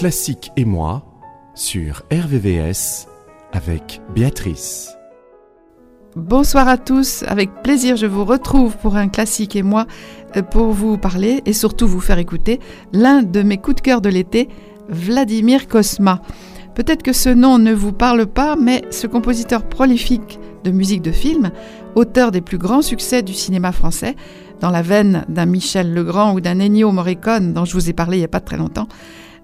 classique et moi sur RVVS avec Béatrice. Bonsoir à tous, avec plaisir je vous retrouve pour un classique et moi euh, pour vous parler et surtout vous faire écouter l'un de mes coups de cœur de l'été, Vladimir Kosma. Peut-être que ce nom ne vous parle pas, mais ce compositeur prolifique de musique de film, auteur des plus grands succès du cinéma français, dans la veine d'un Michel Legrand ou d'un Ennio Morricone dont je vous ai parlé il n'y a pas très longtemps,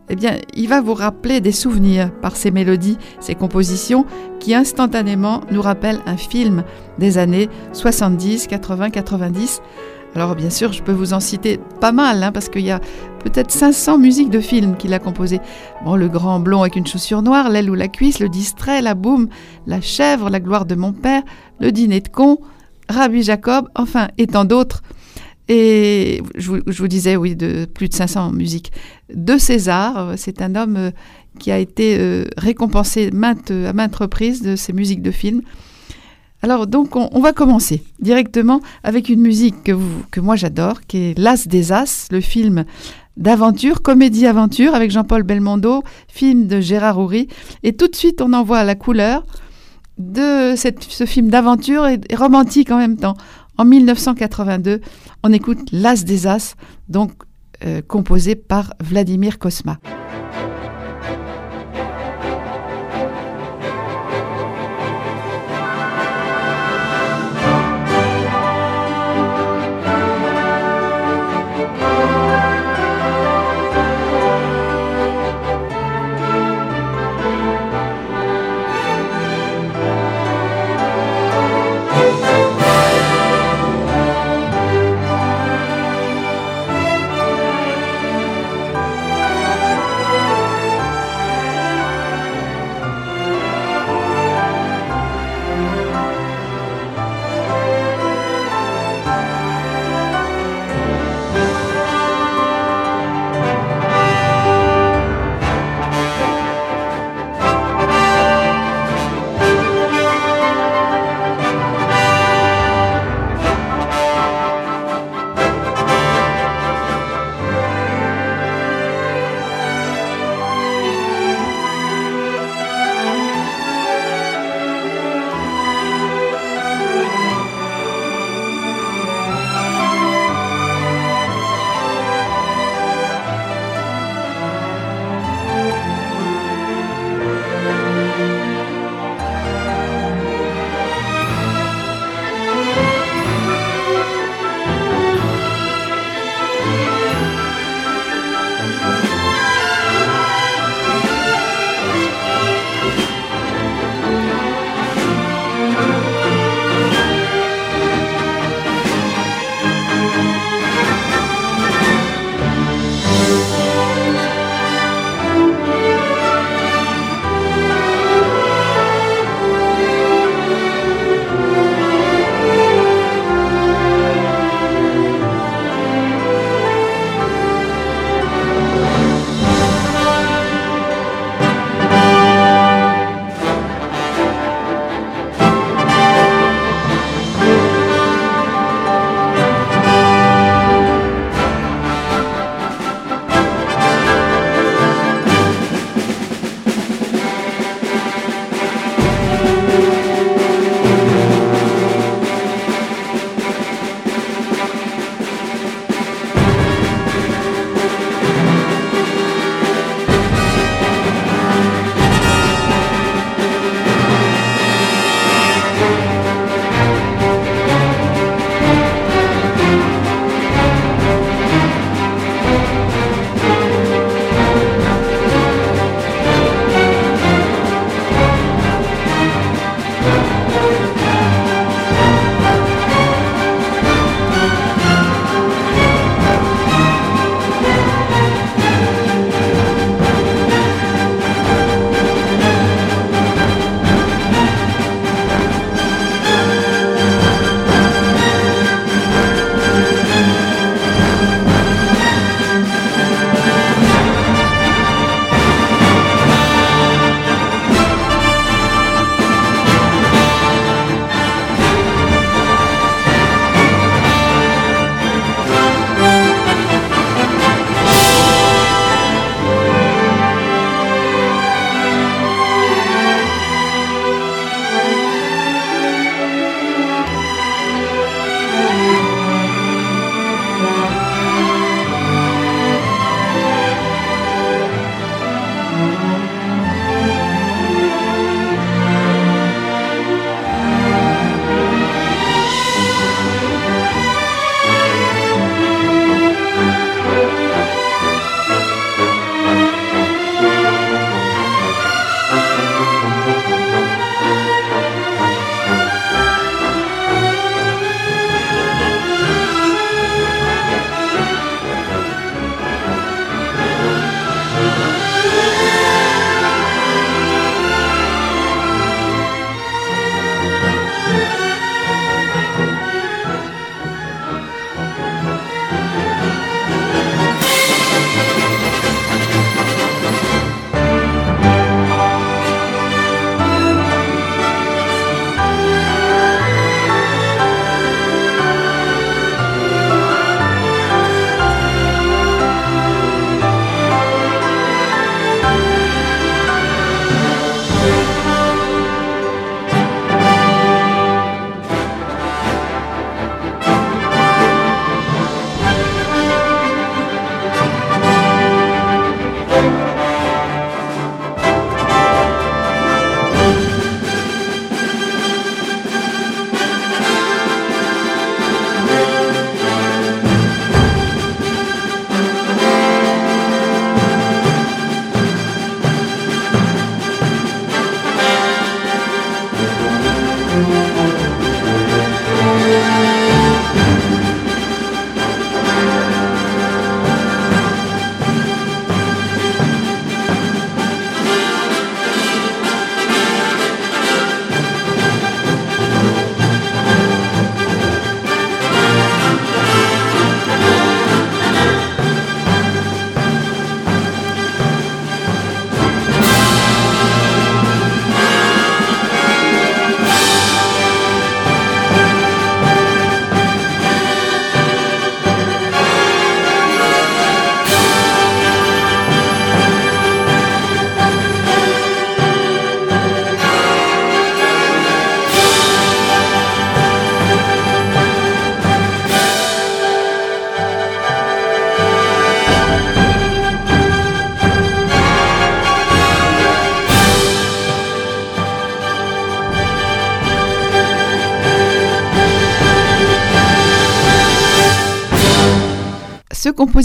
eh bien, il va vous rappeler des souvenirs par ses mélodies, ses compositions, qui instantanément nous rappellent un film des années 70, 80, 90. Alors bien sûr, je peux vous en citer pas mal, hein, parce qu'il y a peut-être 500 musiques de films qu'il a composées. Bon, le grand blond avec une chaussure noire, l'aile ou la cuisse, le distrait, la boum, la chèvre, la gloire de mon père, le dîner de con, Rabbi Jacob, enfin, et tant d'autres. Et je vous, disais, oui, de plus de 500 musiques. De César, euh, c'est un homme euh, qui a été euh, récompensé maintes, à maintes reprises de ses musiques de films. Alors donc on, va commencer directement avec une musique que, moi j'adore, qui est L'As des As, le film d'aventure, comédie-aventure avec Jean-Paul Belmondo, film de Gérard Houry. Et tout de suite on envoie la couleur de ce film d'aventure et romantique en même temps. En 1982, on écoute L'As des As, donc euh, composé par Vladimir Kosma.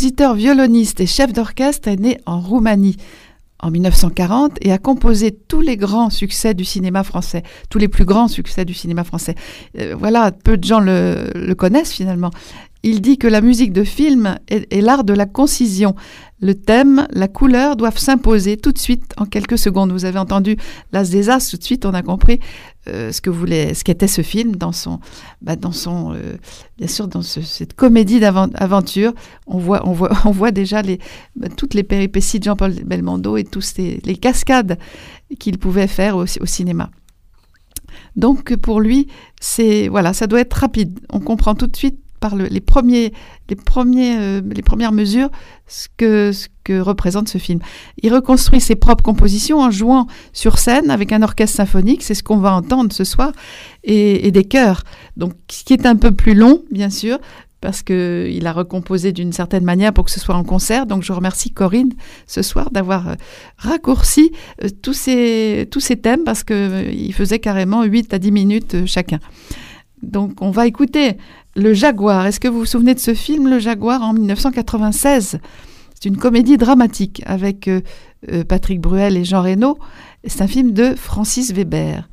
Compositeur, violoniste et chef d'orchestre est né en Roumanie en 1940 et a composé tous les grands succès du cinéma français, tous les plus grands succès du cinéma français. Euh, voilà, peu de gens le, connaissent finalement. Il dit que la musique de film est l'art de la concision, le thème, la couleur doivent s'imposer tout de suite en quelques secondes. Vous avez entendu L'As des As, tout de suite on a compris euh, ce que voulait, ce qu'était ce film dans son, bah, dans son, euh, bien sûr dans cette comédie d'aventure. On voit, on voit, on voit déjà bah, toutes les péripéties de Jean-Paul Belmondo et tous les cascades qu'il pouvait faire au, cinéma. Donc pour lui, c'est voilà, ça doit être rapide. On comprend tout de suite par les, premiers, les, premiers, euh, les premières mesures ce que, représente ce film. Il reconstruit ses propres compositions en jouant sur scène avec un orchestre symphonique, c'est ce qu'on va entendre ce soir, et, des chœurs. Donc, ce qui est un peu plus long, bien sûr, parce qu'il a recomposé d'une certaine manière pour que ce soit en concert. Donc je remercie Corinne ce soir d'avoir euh, raccourci euh, tous, ces, tous ces thèmes parce qu'il faisait carrément 8 à 10 minutes chacun. Donc on va écouter le Jaguar. Est-ce que vous vous souvenez de ce film, Le Jaguar, en 1996 C'est une comédie dramatique avec euh, euh, Patrick Bruel et Jean Reno. C'est un film de Francis Weber.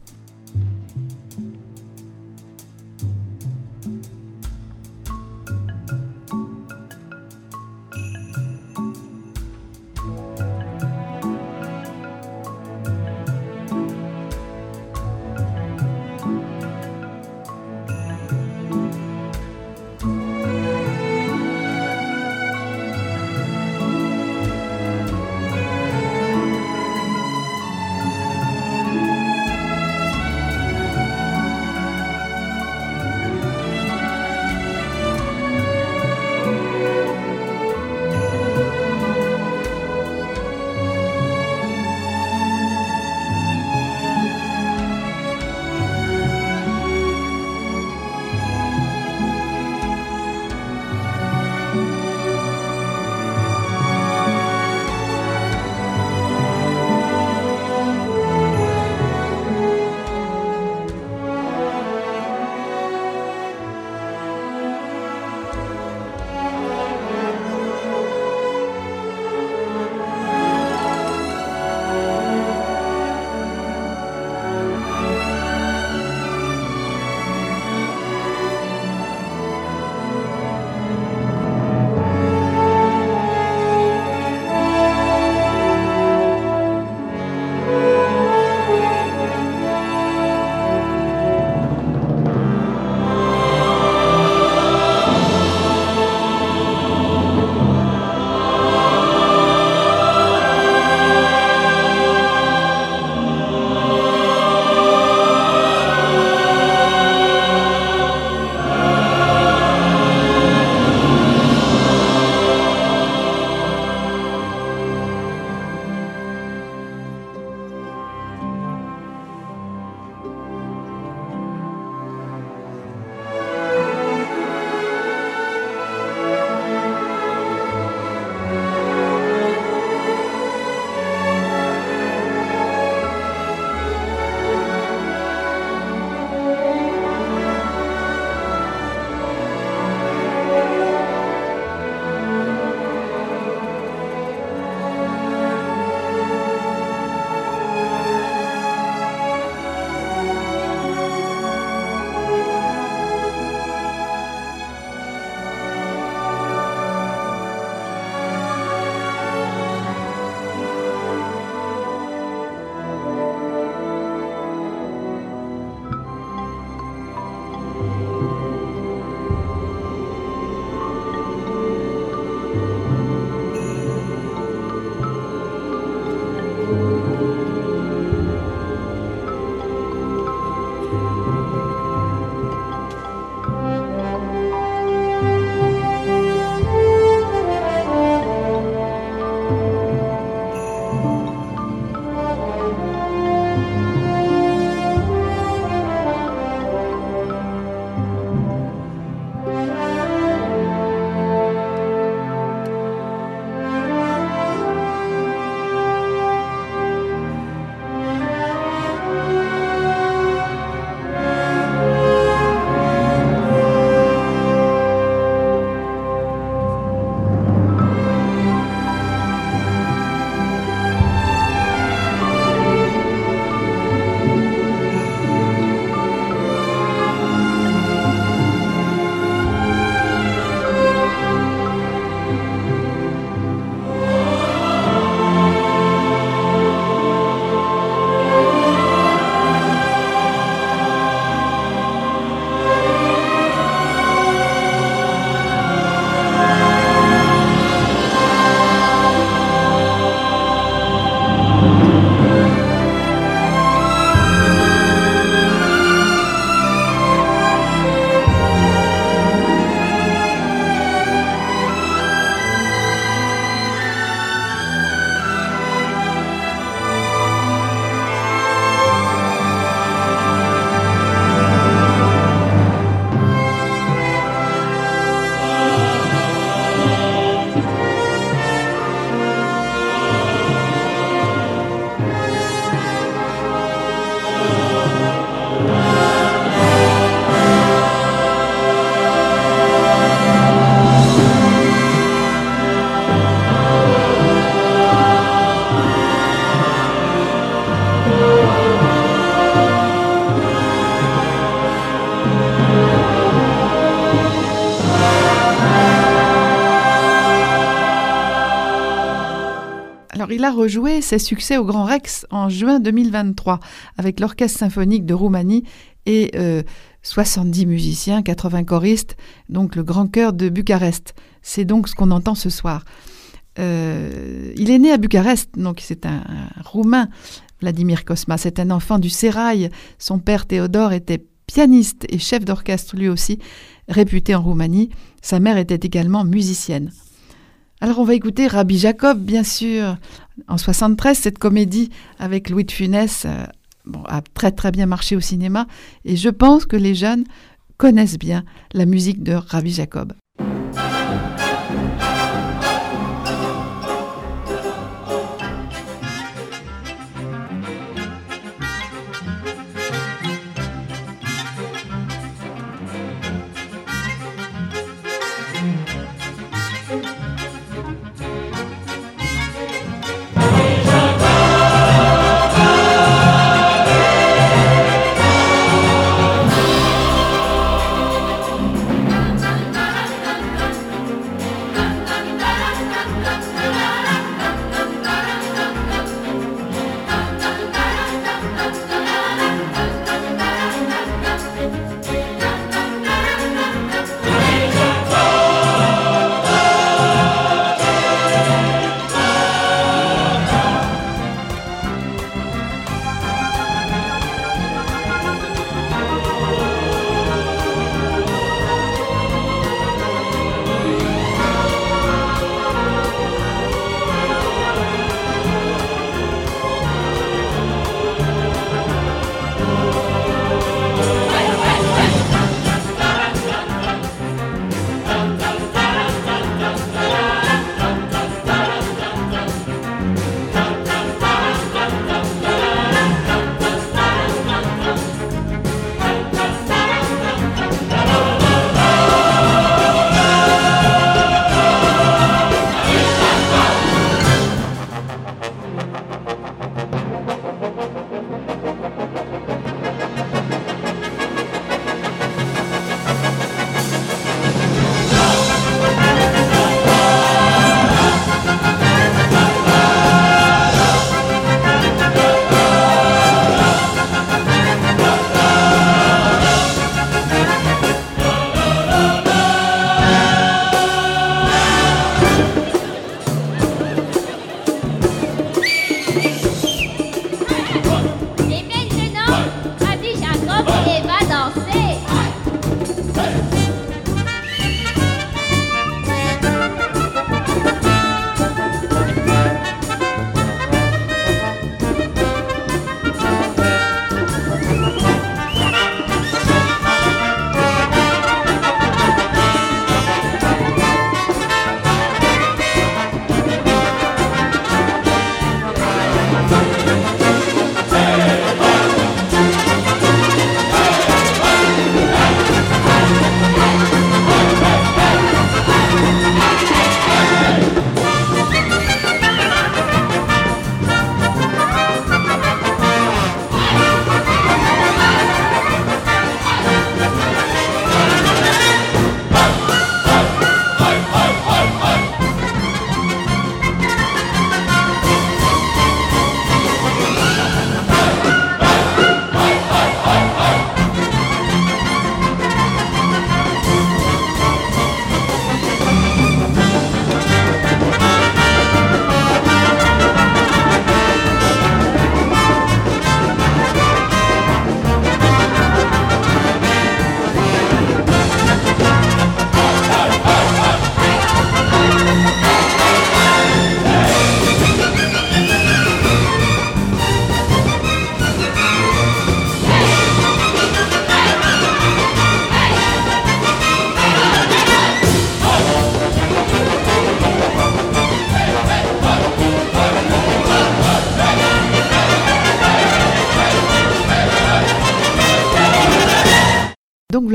Il a rejoué ses succès au Grand Rex en juin 2023 avec l'Orchestre symphonique de Roumanie et 70 euh, musiciens, 80 choristes, donc le grand chœur de Bucarest. C'est donc ce qu'on entend ce soir. Euh, il est né à Bucarest, donc c'est un, Roumain, Vladimir Kosma. C'est un enfant du Sérail. Son père Théodore était pianiste et chef d'orchestre lui aussi, réputé en Roumanie. Sa mère était également musicienne. Alors on va écouter Rabbi Jacob, bien sûr. En 73, cette comédie avec Louis de Funès euh, a très très bien marché au cinéma et je pense que les jeunes connaissent bien la musique de Rabbi Jacob.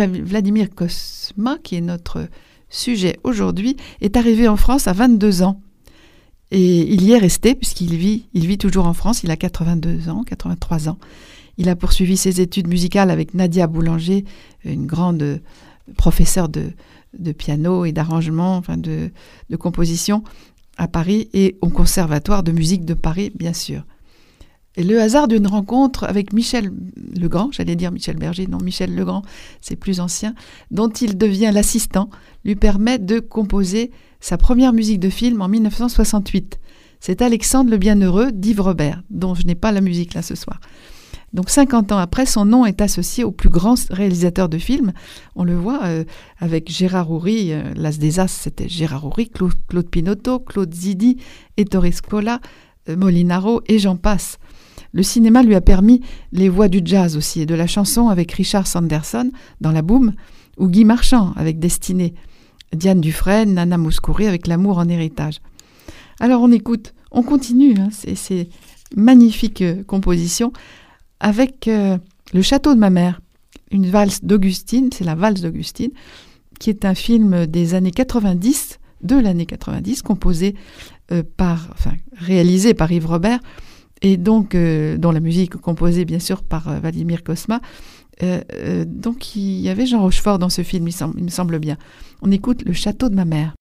Vladimir Kosma, qui est notre sujet aujourd'hui, est arrivé en France à 22 ans. Et il y est resté puisqu'il vit, il vit toujours en France, il a 82 ans, 83 ans. Il a poursuivi ses études musicales avec Nadia Boulanger, une grande professeure de, piano et d'arrangement, enfin de, composition, à Paris et au Conservatoire de musique de Paris, bien sûr. Le hasard d'une rencontre avec Michel Legrand, j'allais dire Michel Berger, non, Michel Legrand, c'est plus ancien, dont il devient l'assistant, lui permet de composer sa première musique de film en 1968. C'est Alexandre le Bienheureux d'Yves Robert, dont je n'ai pas la musique là ce soir. Donc 50 ans après, son nom est associé au plus grand réalisateur de films. On le voit euh, avec Gérard Houry, euh, l'As des As, c'était Gérard Houry, Claude, Claude, Pinotto, Claude Zidi, Ettore Scola, euh, Molinaro et j'en passe. Le cinéma lui a permis les voix du jazz aussi et de la chanson avec Richard Sanderson dans La Boom ou Guy Marchand avec Destinée, Diane Dufresne, Nana Mouskouri avec L'amour en héritage. Alors on écoute, on continue, hein, ces, magnifiques compositions avec euh, Le Château de ma mère, une valse d'Augustine, c'est la valse d'Augustine, qui est un film des années 90, de l'année 90, composé euh, par, enfin, réalisé par Yves Robert, et donc euh, dont la musique composée bien sûr par Vladimir Kosma. donc il y avait Jean Rochefort dans ce film, il me semble bien. On écoute Le Château de ma mère.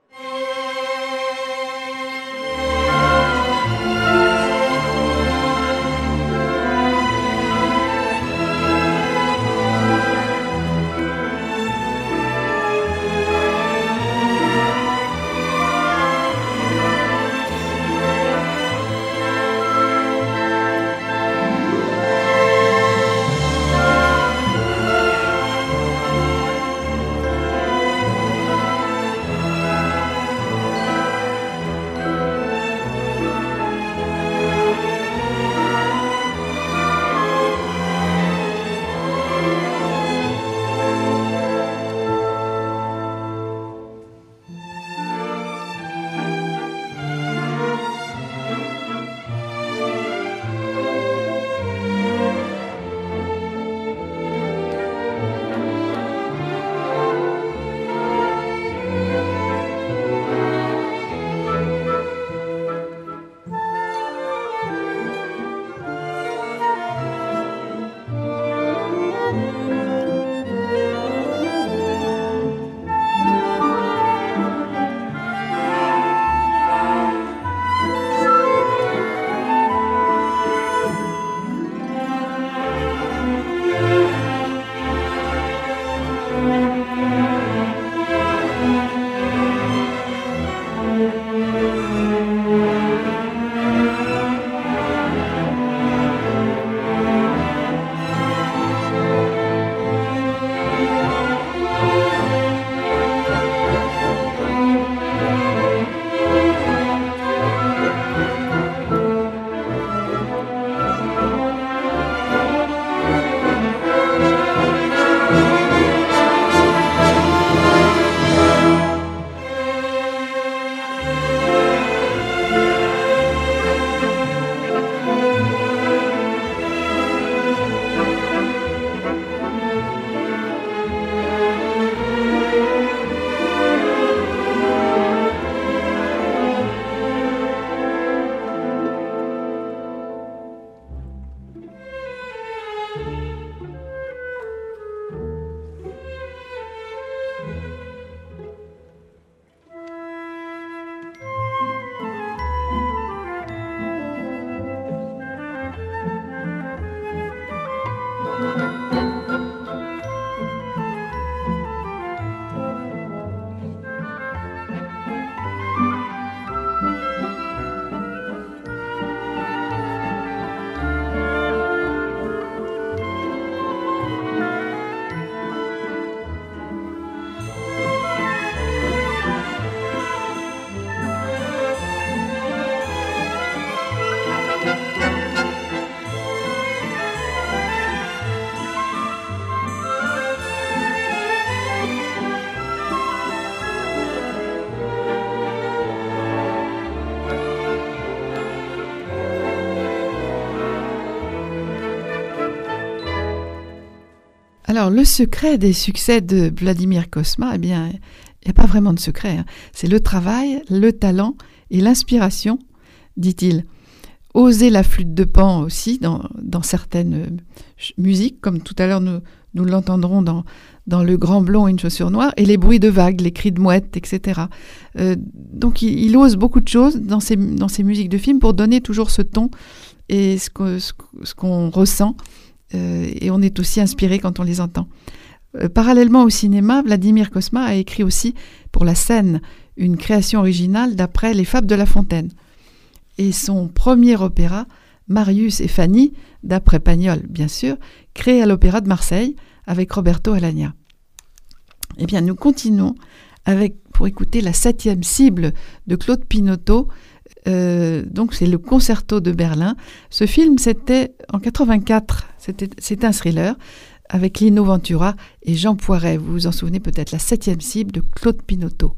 Alors, le secret des succès de Vladimir Kosma, eh bien, il n'y a pas vraiment de secret. Hein. C'est le travail, le talent et l'inspiration, dit-il. oser la flûte de pan aussi dans, certaines euh, musiques, comme tout à l'heure nous, nous l'entendrons dans, dans Le Grand Blond et une chaussure noire, et les bruits de vagues, les cris de mouettes, etc. Euh, donc il, ose beaucoup de choses dans ses, dans ses musiques de films pour donner toujours ce ton et ce qu'on ressent, et on est aussi inspiré quand on les entend. parallèlement au cinéma, Vladimir Kosma a écrit aussi pour la scène une création originale d'après les Fables de La Fontaine et son premier opéra, Marius et Fanny, d'après Pagnol bien sûr, créé à l'Opéra de Marseille avec Roberto Alagna. Eh bien, nous continuons avec, pour écouter la septième cible de Claude Pinotto. Euh, donc, c'est le concerto de Berlin. Ce film, c'était en 84. C'est un thriller avec Lino Ventura et Jean Poiret. Vous vous en souvenez peut-être, la septième cible de Claude Pinotto.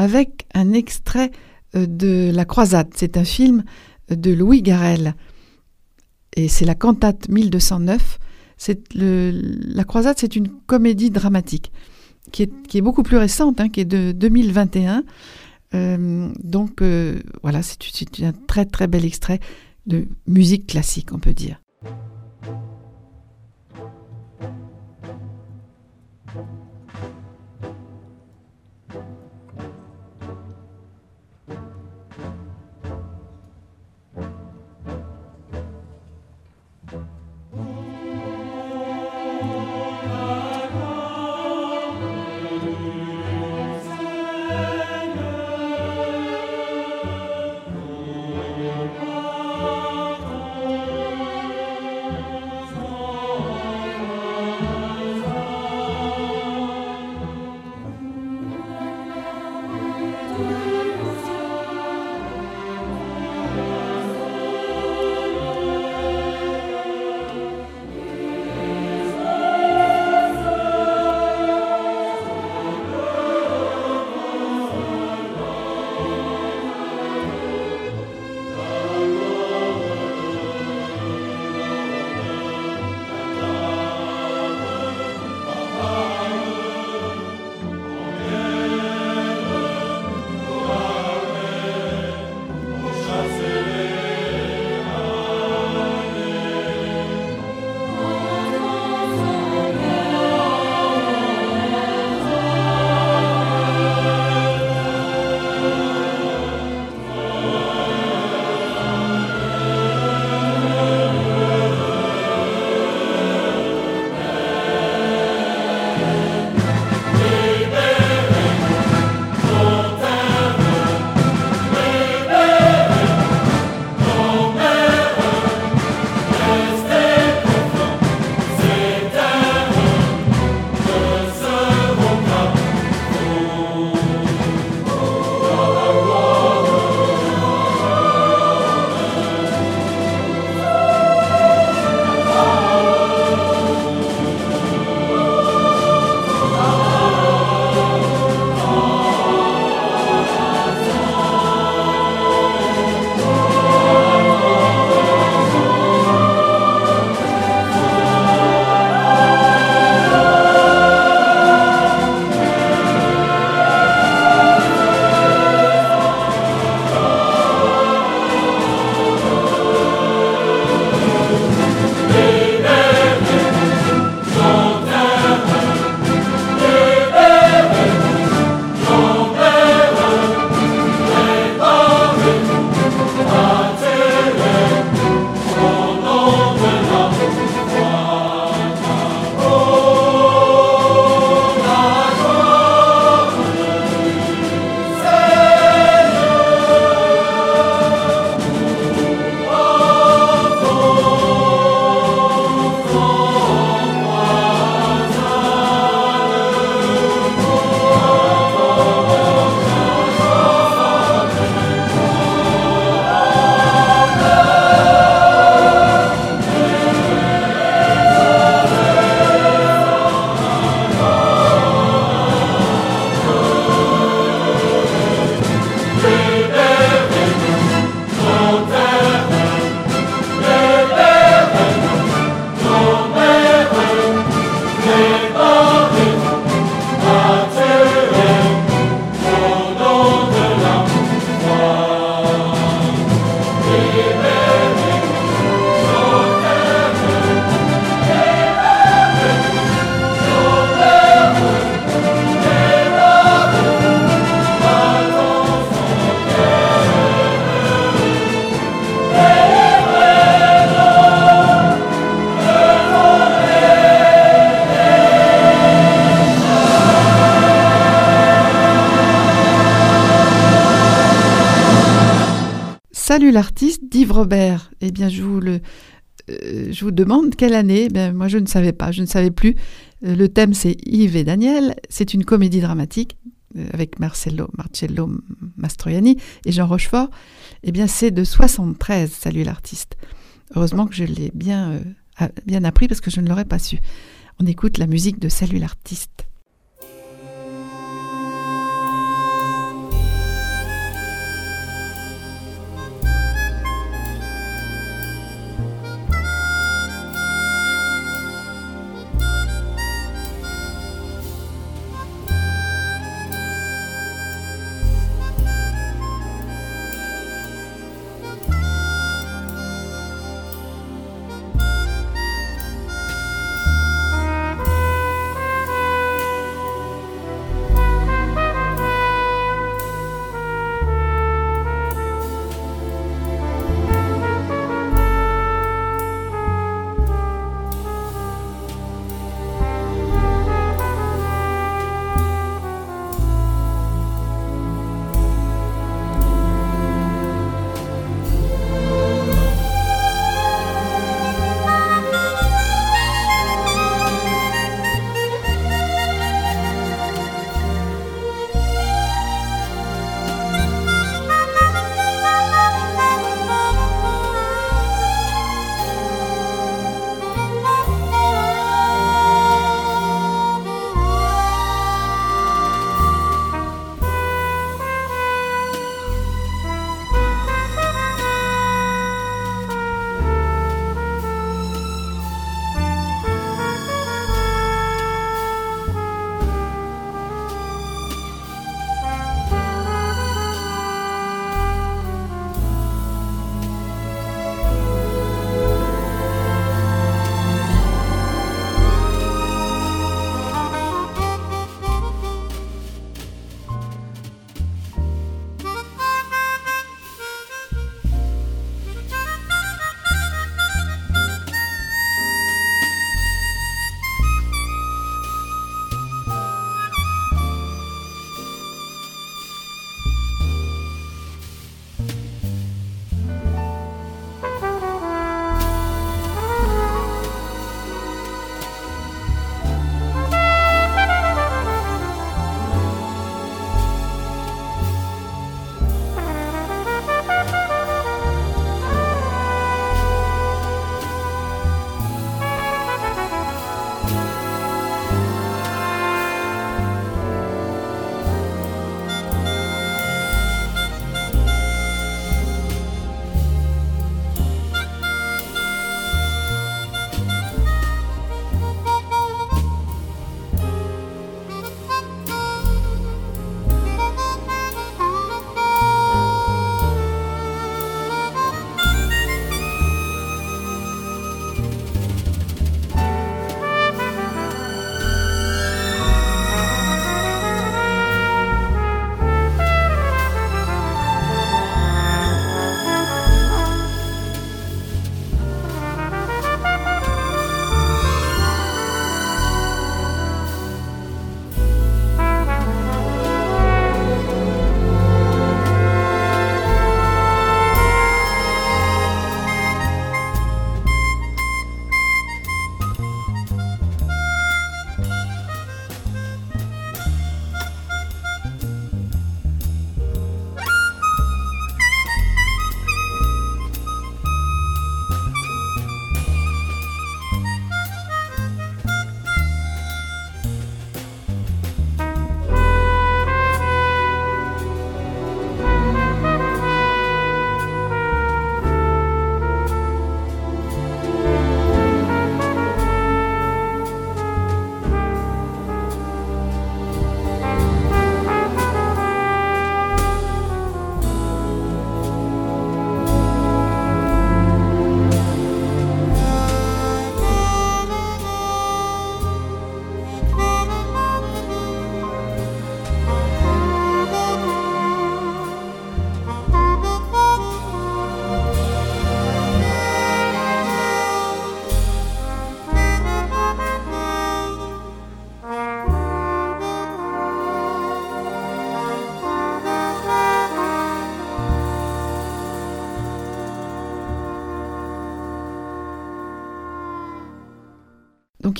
Avec un extrait euh, de La Croisade. C'est un film de Louis Garrel. Et c'est la cantate 1209. Le, la Croisade, c'est une comédie dramatique qui est, qui est beaucoup plus récente, hein, qui est de 2021. Euh, donc euh, voilà, c'est un très très bel extrait de musique classique, on peut dire. Robert. Eh bien, je vous, le, euh, je vous demande quelle année ben, Moi, je ne savais pas, je ne savais plus. Euh, le thème, c'est Yves et Daniel. C'est une comédie dramatique euh, avec Marcello, Marcello Mastroianni et Jean Rochefort. Eh bien, c'est de 73, Salut l'artiste. Heureusement que je l'ai bien, bien appris parce que je ne l'aurais pas su. On écoute la musique de Salut l'artiste.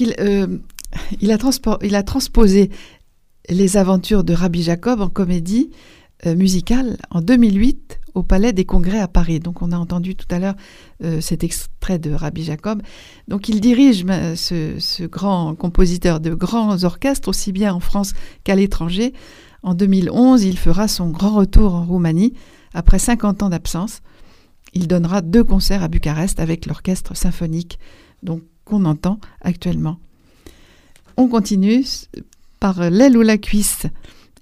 Donc il, a transposé les aventures de Rabbi Jacob en comédie musicale en 2008 au Palais des Congrès à Paris. Donc on a entendu tout à l'heure euh, cet extrait de Rabbi Jacob. Donc il dirige euh, ce, grand compositeur de grands orchestres, aussi bien en France qu'à l'étranger. En 2011, il fera son grand retour en Roumanie après 50 ans d'absence. Il donnera deux concerts à Bucarest avec l'orchestre symphonique donc qu'on entend actuellement. On continue par l'aile ou la cuisse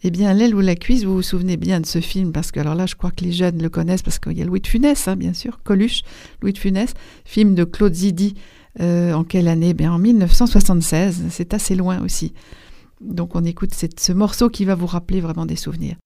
eh bien, L'aile ou la cuisse, vous vous souvenez bien de ce film, parce que alors là, je crois que les jeunes le connaissent, parce qu'il y a Louis de Funès, hein, bien sûr, Coluche, Louis de Funès, film de Claude Zidi, euh, en quelle année? Bien, En 1976, c'est assez loin aussi. Donc on écoute ce morceau qui va vous rappeler vraiment des souvenirs.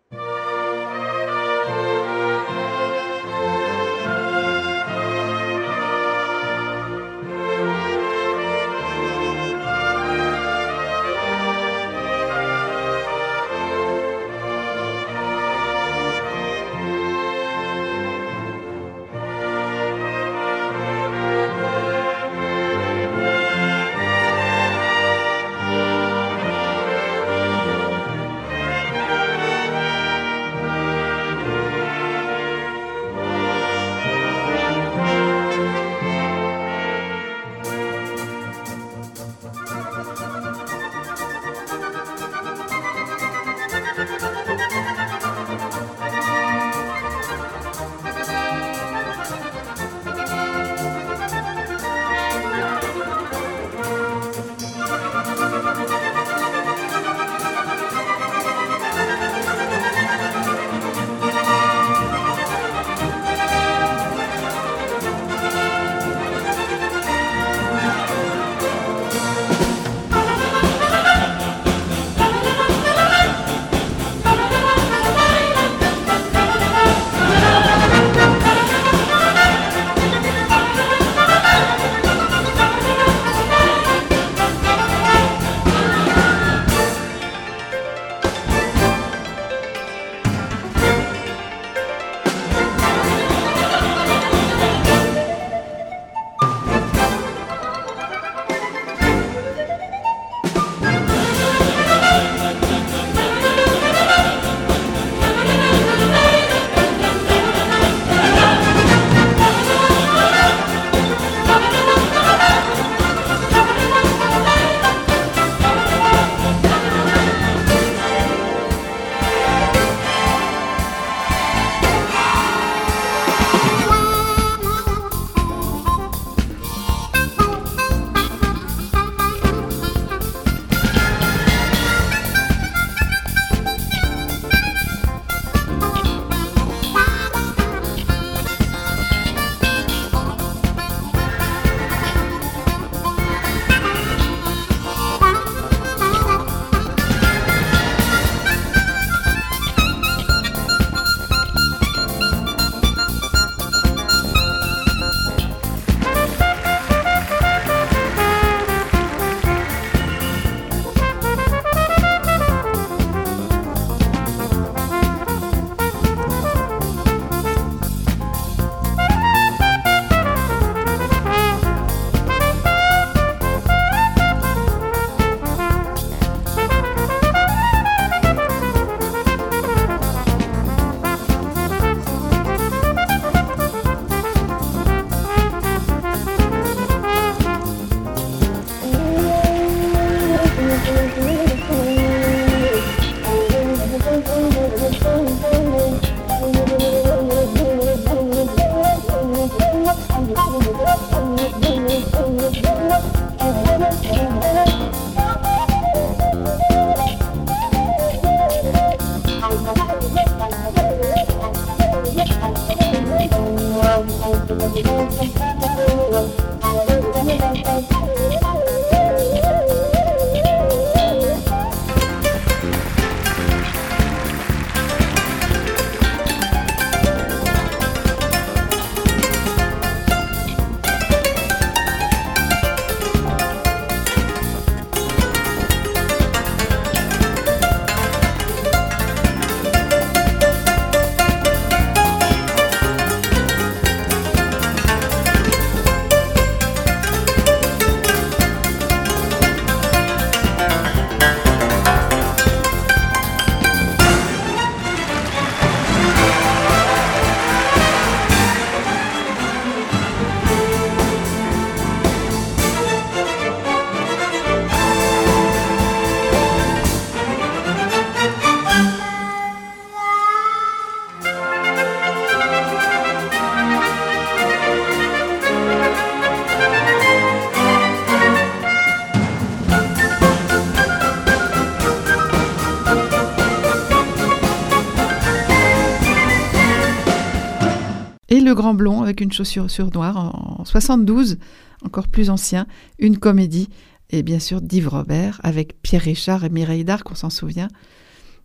Le Grand Blond avec une chaussure sur noire en, 72, encore plus ancien, une comédie, et bien sûr d'Yves Robert avec Pierre Richard et Mireille Darc, on s'en souvient.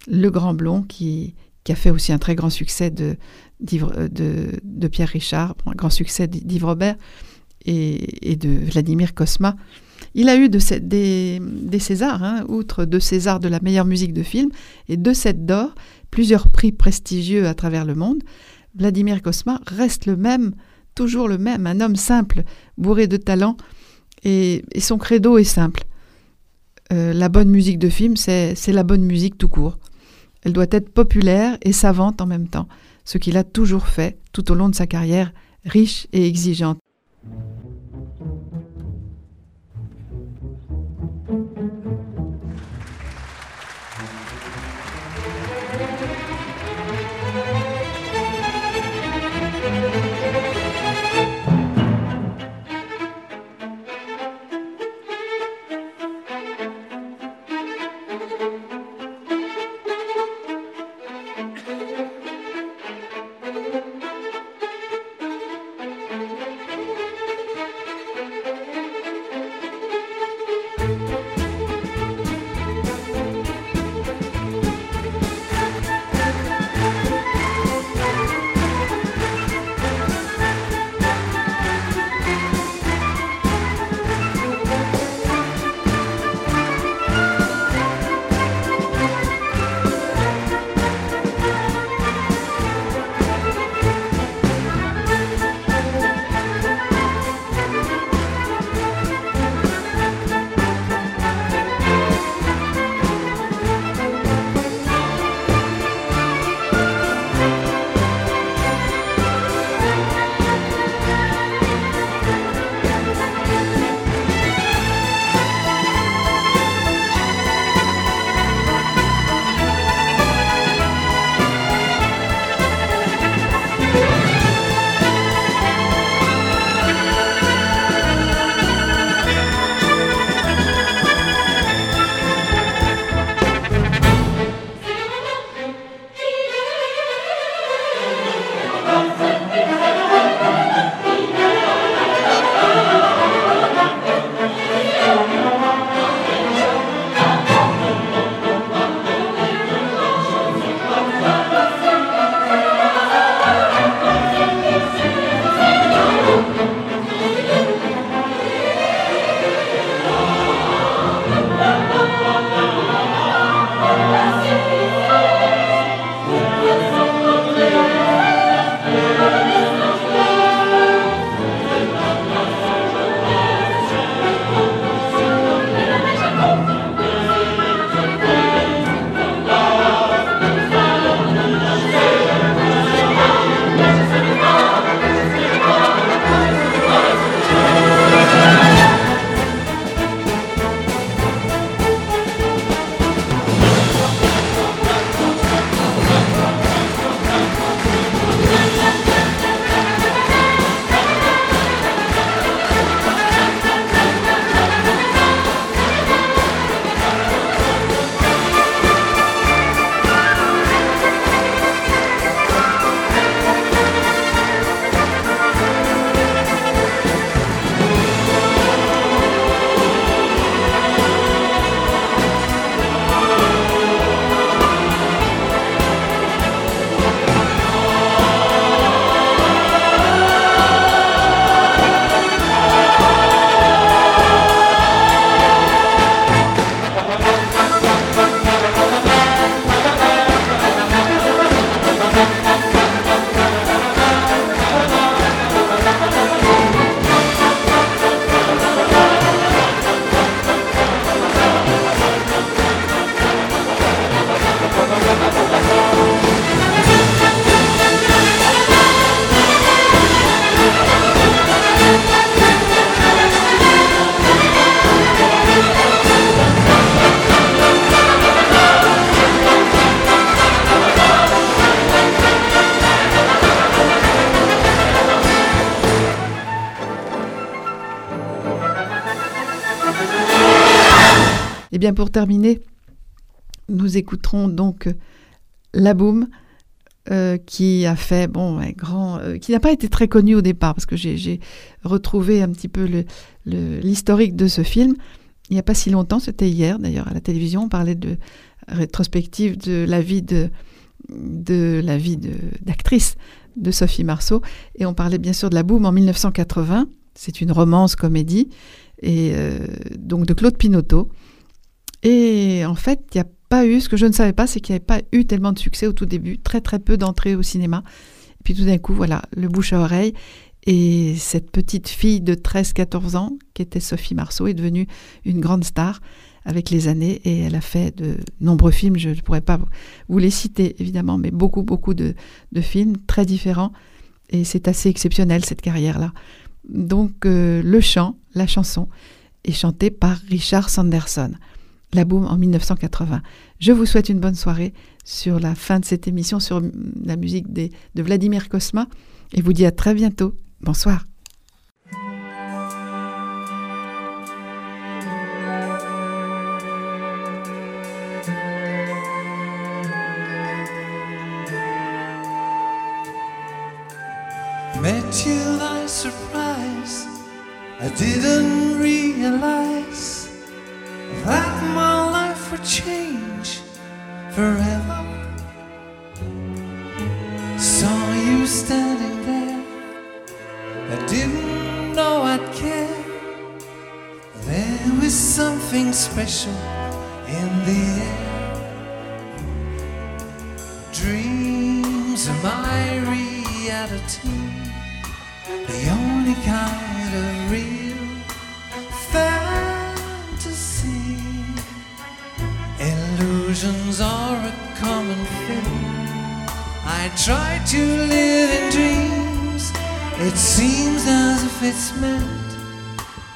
Le Grand Blond qui, a fait aussi un très grand succès de, de, de Pierre Richard, un grand succès d'Yves Robert et, de Vladimir Kosma. Il a eu de des, des, Césars, hein, outre deux Césars de la meilleure musique de film et deux sets d'or, plusieurs prix prestigieux à travers le monde. Vladimir Kosma reste le même, toujours le même, un homme simple, bourré de talent, et, son credo est simple. Euh, la bonne musique de film, c'est la bonne musique tout court. Elle doit être populaire et savante en même temps, ce qu'il a toujours fait tout au long de sa carrière riche et exigeante. Eh bien pour terminer, nous écouterons donc La Boum euh, qui a fait, bon, grand, euh, qui n'a pas été très connu au départ, parce que j'ai retrouvé un petit peu l'historique de ce film. Il n'y a pas si longtemps, c'était hier d'ailleurs à la télévision, on parlait de rétrospective de la vie de, de la vie d'actrice de, Sophie Marceau, et on parlait bien sûr de La Boum en 1980. C'est une romance comédie, et euh, donc de Claude Pinoteau. Et en fait, il n'y a pas eu, ce que je ne savais pas, c'est qu'il n'y avait pas eu tellement de succès au tout début, très très peu d'entrées au cinéma. Et puis tout d'un coup, voilà, le bouche à oreille. Et cette petite fille de 13-14 ans, qui était Sophie Marceau, est devenue une grande star avec les années et elle a fait de nombreux films, je ne pourrais pas vous les citer évidemment, mais beaucoup, beaucoup de, films très différents et c'est assez exceptionnel cette carrière-là. Donc euh, le chant, la chanson, est chanté par Richard Sanderson. La Boom en 1980. Je vous souhaite une bonne soirée sur la fin de cette émission sur la musique de Vladimir Kosma et vous dis à très bientôt. Bonsoir. That my life would change forever. Saw you standing there. I didn't know I'd care. There was something special in the air. Dreams of my reality the only kind Illusions are a common thing. I try to live in dreams. It seems as if it's meant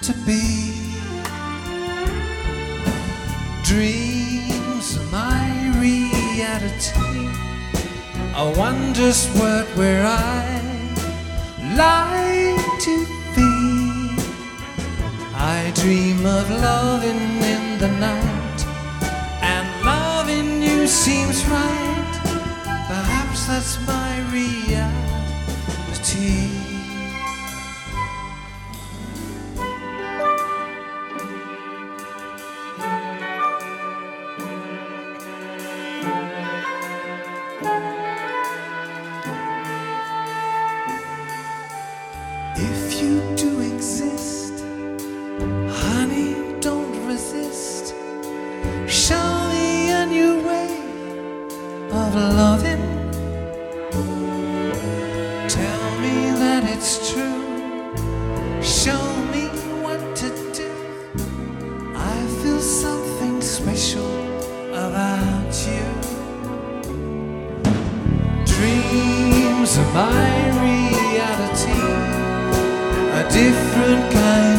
to be. Dreams are my reality. A wondrous world where I like to be. I dream of loving in the night, seems right. Perhaps that's my reality. my reality, a different kind.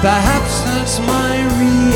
Perhaps that's my reality.